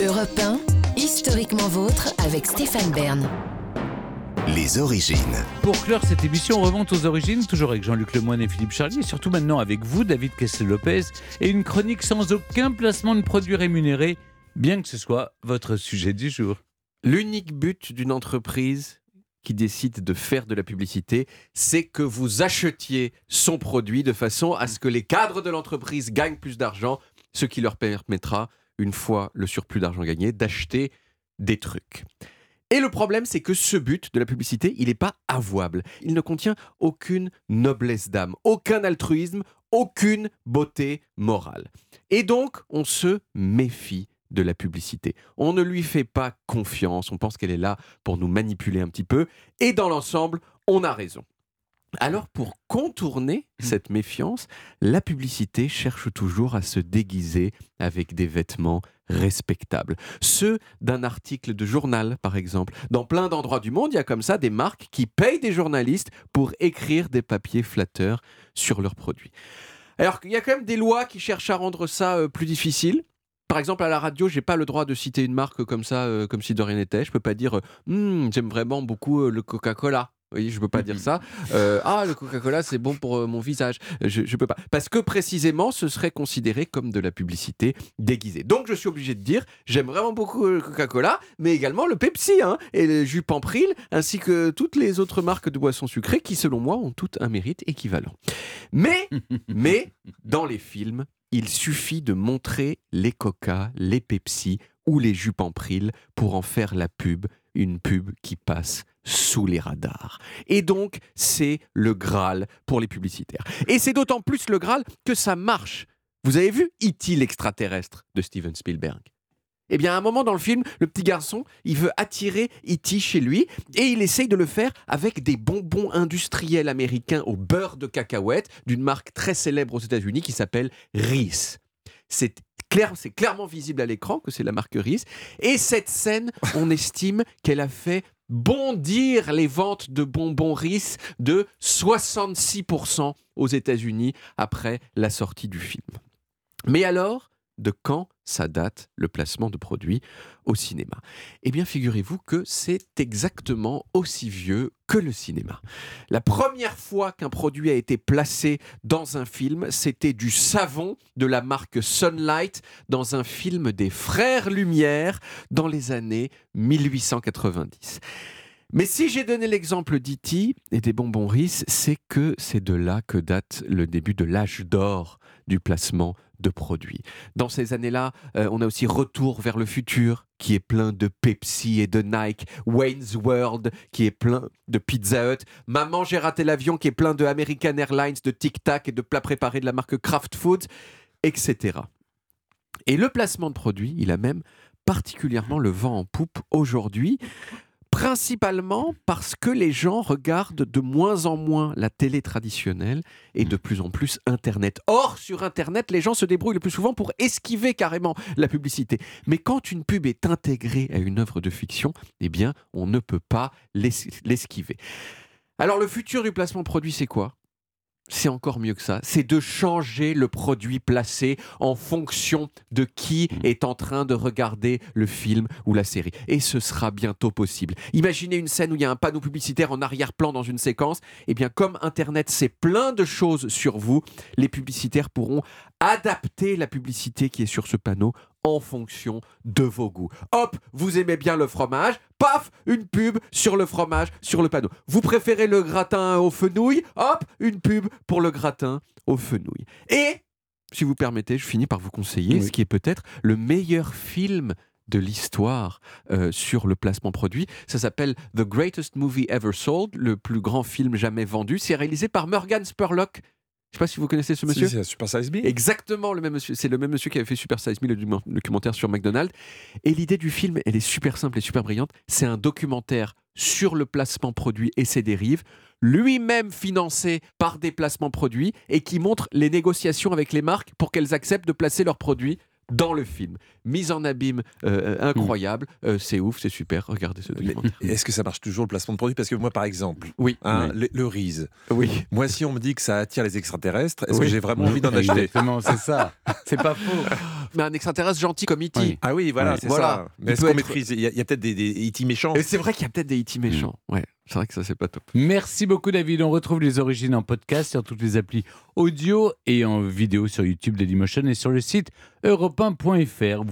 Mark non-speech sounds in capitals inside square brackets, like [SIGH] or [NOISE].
Europe 1, historiquement vôtre avec Stéphane Bern. Les origines. Pour clore cette émission, on remonte aux origines, toujours avec Jean-Luc Lemoyne et Philippe Charlier, et surtout maintenant avec vous, David Kessel-Lopez, et une chronique sans aucun placement de produits rémunérés, bien que ce soit votre sujet du jour. L'unique but d'une entreprise qui décide de faire de la publicité, c'est que vous achetiez son produit de façon à ce que les cadres de l'entreprise gagnent plus d'argent, ce qui leur permettra, une fois le surplus d'argent gagné, d'acheter des trucs. Et le problème, c'est que ce but de la publicité, il n'est pas avouable. Il ne contient aucune noblesse d'âme, aucun altruisme, aucune beauté morale. Et donc, on se méfie de la publicité. On ne lui fait pas confiance, on pense qu'elle est là pour nous manipuler un petit peu, et dans l'ensemble, on a raison. Alors pour contourner cette méfiance, la publicité cherche toujours à se déguiser avec des vêtements respectables. Ceux d'un article de journal, par exemple. Dans plein d'endroits du monde, il y a comme ça des marques qui payent des journalistes pour écrire des papiers flatteurs sur leurs produits. Alors il y a quand même des lois qui cherchent à rendre ça euh, plus difficile. Par exemple, à la radio, j'ai pas le droit de citer une marque comme ça, euh, comme si de rien n'était. Je peux pas dire, euh, Hmm, j'aime vraiment beaucoup le Coca-Cola. Oui, je peux pas dire ça. Euh, ah, le Coca-Cola, c'est bon pour euh, mon visage. Je, je peux pas. Parce que précisément, ce serait considéré comme de la publicité déguisée. Donc, je suis obligé de dire, j'aime vraiment beaucoup le Coca-Cola, mais également le Pepsi, hein, et le jus Pampril, ainsi que toutes les autres marques de boissons sucrées qui, selon moi, ont toutes un mérite équivalent. Mais, [LAUGHS] mais, dans les films, il suffit de montrer les Coca, les Pepsi ou les jus Pampril pour en faire la pub, une pub qui passe sous les radars. Et donc, c'est le Graal pour les publicitaires. Et c'est d'autant plus le Graal que ça marche. Vous avez vu E.T. l'extraterrestre de Steven Spielberg? Eh bien, à un moment dans le film, le petit garçon, il veut attirer E.T. chez lui et il essaye de le faire avec des bonbons industriels américains au beurre de cacahuète d'une marque très célèbre aux États-Unis qui s'appelle Reese. C'est c'est clairement visible à l'écran que c'est la marque Reese. Et cette scène, on [LAUGHS] estime qu'elle a fait bondir les ventes de bonbons Reese de 66% aux États-Unis après la sortie du film. Mais alors, de quand ça date le placement de produits au cinéma Eh bien, figurez-vous que c'est exactement aussi vieux que le cinéma. La première fois qu'un produit a été placé dans un film, c'était du savon de la marque Sunlight dans un film des Frères Lumière dans les années 1890. Mais si j'ai donné l'exemple d'E.T. et des bonbons Reese, c'est que c'est de là que date le début de l'âge d'or du placement de produits. Dans ces années-là, euh, on a aussi Retour vers le futur, qui est plein de Pepsi et de Nike, Wayne's World, qui est plein de Pizza Hut, Maman, j'ai raté l'avion, qui est plein de American Airlines, de Tic Tac et de plats préparés de la marque Kraft Foods, etc. Et le placement de produits, il a même particulièrement le vent en poupe aujourd'hui principalement parce que les gens regardent de moins en moins la télé traditionnelle et de plus en plus Internet. Or, sur Internet, les gens se débrouillent le plus souvent pour esquiver carrément la publicité. Mais quand une pub est intégrée à une œuvre de fiction, eh bien, on ne peut pas l'esquiver. Alors, le futur du placement produit, c'est quoi? C'est encore mieux que ça. C'est de changer le produit placé en fonction de qui est en train de regarder le film ou la série. Et ce sera bientôt possible. Imaginez une scène où il y a un panneau publicitaire en arrière-plan dans une séquence. Eh bien, comme Internet sait plein de choses sur vous, les publicitaires pourront adapter la publicité qui est sur ce panneau en fonction de vos goûts. Hop, vous aimez bien le fromage, paf, une pub sur le fromage, sur le panneau. Vous préférez le gratin au fenouil, hop, une pub pour le gratin au fenouil. Et, si vous permettez, je finis par vous conseiller ce qui est peut-être le meilleur film de l'histoire euh, sur le placement produit. Ça s'appelle The Greatest Movie Ever Sold, le plus grand film jamais vendu. C'est réalisé par Morgan Spurlock, je sais pas si vous connaissez ce monsieur. Si, c'est Super Size Me. Exactement le même monsieur. C'est le même monsieur qui avait fait Super Size Me, le documentaire sur McDonald's. Et l'idée du film, elle est super simple et super brillante. C'est un documentaire sur le placement produit et ses dérives, lui-même financé par des placements produits et qui montre les négociations avec les marques pour qu'elles acceptent de placer leurs produits dans le film. Mise en abîme euh, euh, incroyable. Euh, c'est ouf, c'est super. Regardez ce documentaire. Est-ce que ça marche toujours le placement de produit? Parce que moi, par exemple, Oui. hein, le, le riz, Oui. moi, si on me dit que ça attire les extraterrestres, est-ce Oui. que j'ai vraiment envie d'en acheter? Exactement, c'est ça. C'est pas faux. [LAUGHS] Mais un extraterrestre gentil comme E.T. Oui. Ah oui, voilà, c'est Voilà. ça. Mais est-ce qu'on être- maîtrise? Il y a, peut-être des, des E.T. méchants. C'est vrai qu'il y a peut-être des E.T. méchants. Ouais, c'est vrai que ça, c'est pas top. Merci beaucoup David. On retrouve les origines en podcast sur toutes les applis audio et en vidéo sur YouTube Dailymotion et sur le site europe1.fr. Vous